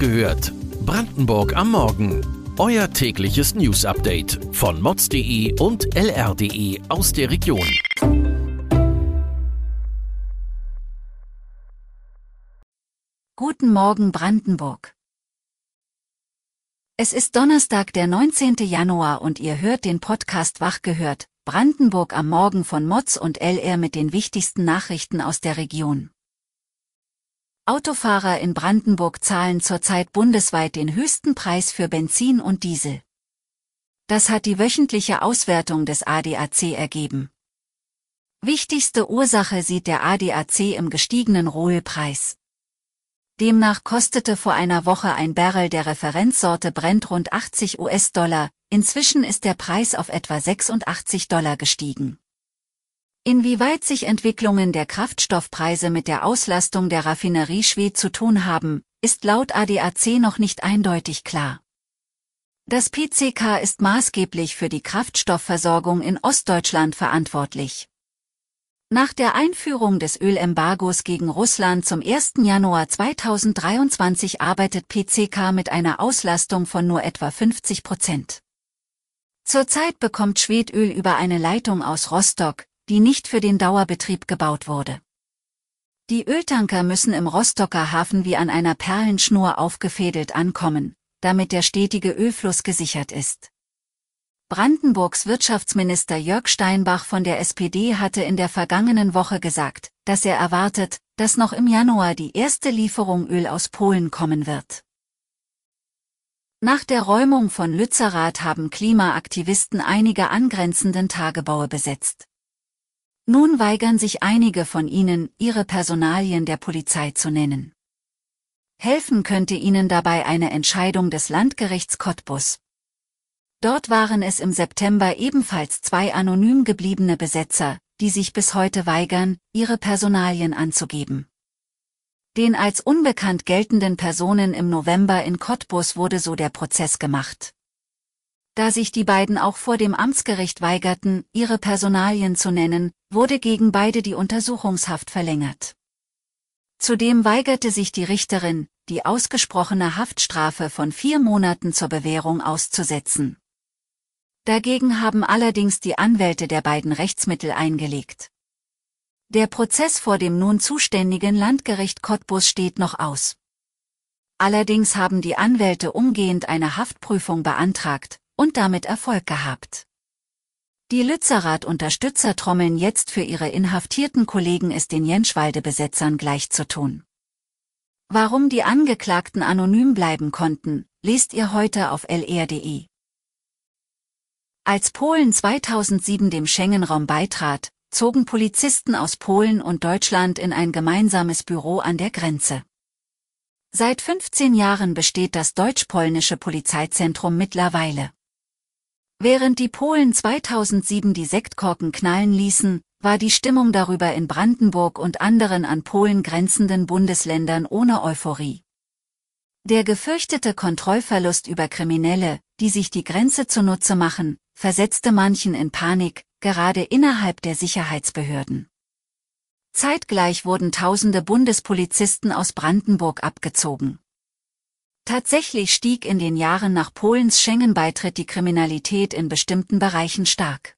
gehört. Brandenburg am Morgen. Euer tägliches News-Update von mods.de und lr.de aus der Region. Guten Morgen Brandenburg. Es ist Donnerstag, der 19. Januar und ihr hört den Podcast Wach gehört, Brandenburg am Morgen von Mods und LR mit den wichtigsten Nachrichten aus der Region. Autofahrer in Brandenburg zahlen zurzeit bundesweit den höchsten Preis für Benzin und Diesel. Das hat die wöchentliche Auswertung des ADAC ergeben. Wichtigste Ursache sieht der ADAC im gestiegenen Rohölpreis. Demnach kostete vor einer Woche ein Barrel der Referenzsorte Brent rund 80 US-Dollar, inzwischen ist der Preis auf etwa 86 Dollar gestiegen. Inwieweit sich Entwicklungen der Kraftstoffpreise mit der Auslastung der Raffinerie Schwedt zu tun haben, ist laut ADAC noch nicht eindeutig klar. Das PCK ist maßgeblich für die Kraftstoffversorgung in Ostdeutschland verantwortlich. Nach der Einführung des Ölembargos gegen Russland zum 1. Januar 2023 arbeitet PCK mit einer Auslastung von nur etwa 50 Prozent. Zurzeit bekommt Schwedöl über eine Leitung aus Rostock, die nicht für den Dauerbetrieb gebaut wurde. Die Öltanker müssen im Rostocker Hafen wie an einer Perlenschnur aufgefädelt ankommen, damit der stetige Ölfluss gesichert ist. Brandenburgs Wirtschaftsminister Jörg Steinbach von der SPD hatte in der vergangenen Woche gesagt, dass er erwartet, dass noch im Januar die erste Lieferung Öl aus Polen kommen wird. Nach der Räumung von Lützerath haben Klimaaktivisten einige angrenzenden Tagebaue besetzt. Nun weigern sich einige von ihnen, ihre Personalien der Polizei zu nennen. Helfen könnte ihnen dabei eine Entscheidung des Landgerichts Cottbus. Dort waren es im September ebenfalls zwei anonym gebliebene Besetzer, die sich bis heute weigern, ihre Personalien anzugeben. Den als unbekannt geltenden Personen im November in Cottbus wurde so der Prozess gemacht. Da sich die beiden auch vor dem Amtsgericht weigerten, ihre Personalien zu nennen, wurde gegen beide die Untersuchungshaft verlängert. Zudem weigerte sich die Richterin, die ausgesprochene Haftstrafe von vier Monaten zur Bewährung auszusetzen. Dagegen haben allerdings die Anwälte der beiden Rechtsmittel eingelegt. Der Prozess vor dem nun zuständigen Landgericht Cottbus steht noch aus. Allerdings haben die Anwälte umgehend eine Haftprüfung beantragt, und damit Erfolg gehabt. Die Lützerath-Unterstützer trommeln jetzt für ihre inhaftierten Kollegen es den Jenschwalde-Besetzern gleichzutun. Warum die Angeklagten anonym bleiben konnten, lest ihr heute auf lr.de. Als Polen 2007 dem Schengen-Raum beitrat, zogen Polizisten aus Polen und Deutschland in ein gemeinsames Büro an der Grenze. Seit 15 Jahren besteht das deutsch-polnische Polizeizentrum mittlerweile. Während die Polen 2007 die Sektkorken knallen ließen, war die Stimmung darüber in Brandenburg und anderen an Polen grenzenden Bundesländern ohne Euphorie. Der gefürchtete Kontrollverlust über Kriminelle, die sich die Grenze zunutze machen, versetzte manchen in Panik, gerade innerhalb der Sicherheitsbehörden. Zeitgleich wurden tausende Bundespolizisten aus Brandenburg abgezogen. Tatsächlich stieg in den Jahren nach Polens Schengen-Beitritt die Kriminalität in bestimmten Bereichen stark.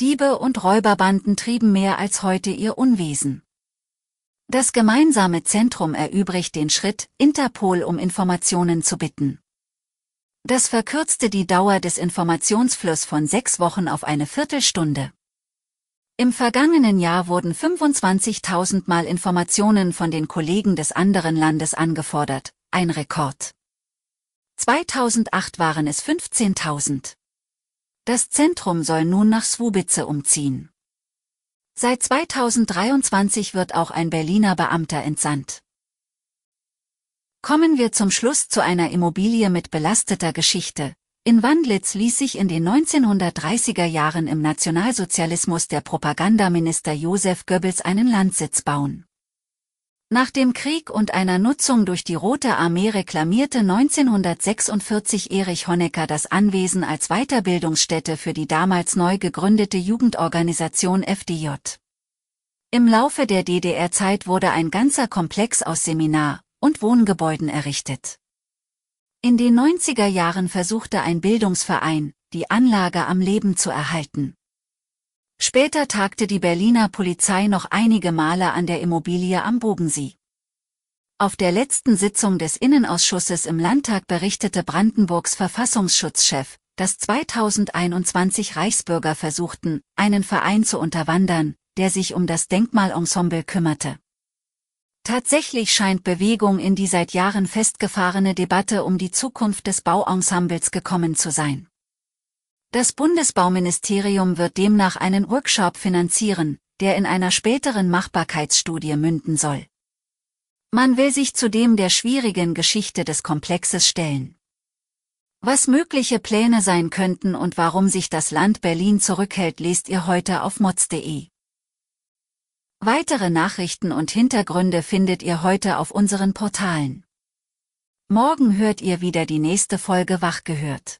Diebe und Räuberbanden trieben mehr als heute ihr Unwesen. Das gemeinsame Zentrum erübrigt den Schritt, Interpol um Informationen zu bitten. Das verkürzte die Dauer des Informationsflusses von sechs Wochen auf eine Viertelstunde. Im vergangenen Jahr wurden 25.000 Mal Informationen von den Kollegen des anderen Landes angefordert, ein Rekord. 2008 waren es 15.000. Das Zentrum soll nun nach Swubice umziehen. Seit 2023 wird auch ein Berliner Beamter entsandt. Kommen wir zum Schluss zu einer Immobilie mit belasteter Geschichte. In Wandlitz ließ sich in den 1930er Jahren im Nationalsozialismus der Propagandaminister Josef Goebbels einen Landsitz bauen. Nach dem Krieg und einer Nutzung durch die Rote Armee reklamierte 1946 Erich Honecker das Anwesen als Weiterbildungsstätte für die damals neu gegründete Jugendorganisation FDJ. Im Laufe der DDR-Zeit wurde ein ganzer Komplex aus Seminar, und Wohngebäuden errichtet. In den 90er Jahren versuchte ein Bildungsverein, die Anlage am Leben zu erhalten. Später tagte die Berliner Polizei noch einige Male an der Immobilie am Bogensee. Auf der letzten Sitzung des Innenausschusses im Landtag berichtete Brandenburgs Verfassungsschutzchef, dass 2021 Reichsbürger versuchten, einen Verein zu unterwandern, der sich um das Denkmalensemble kümmerte. Tatsächlich scheint Bewegung in die seit Jahren festgefahrene Debatte um die Zukunft des Bauensembles gekommen zu sein. Das Bundesbauministerium wird demnach einen Workshop finanzieren, der in einer späteren Machbarkeitsstudie münden soll. Man will sich zudem der schwierigen Geschichte des Komplexes stellen. Was mögliche Pläne sein könnten und warum sich das Land Berlin zurückhält, lest ihr heute auf mods.de. Weitere Nachrichten und Hintergründe findet ihr heute auf unseren Portalen. Morgen hört ihr wieder die nächste Folge Wach gehört.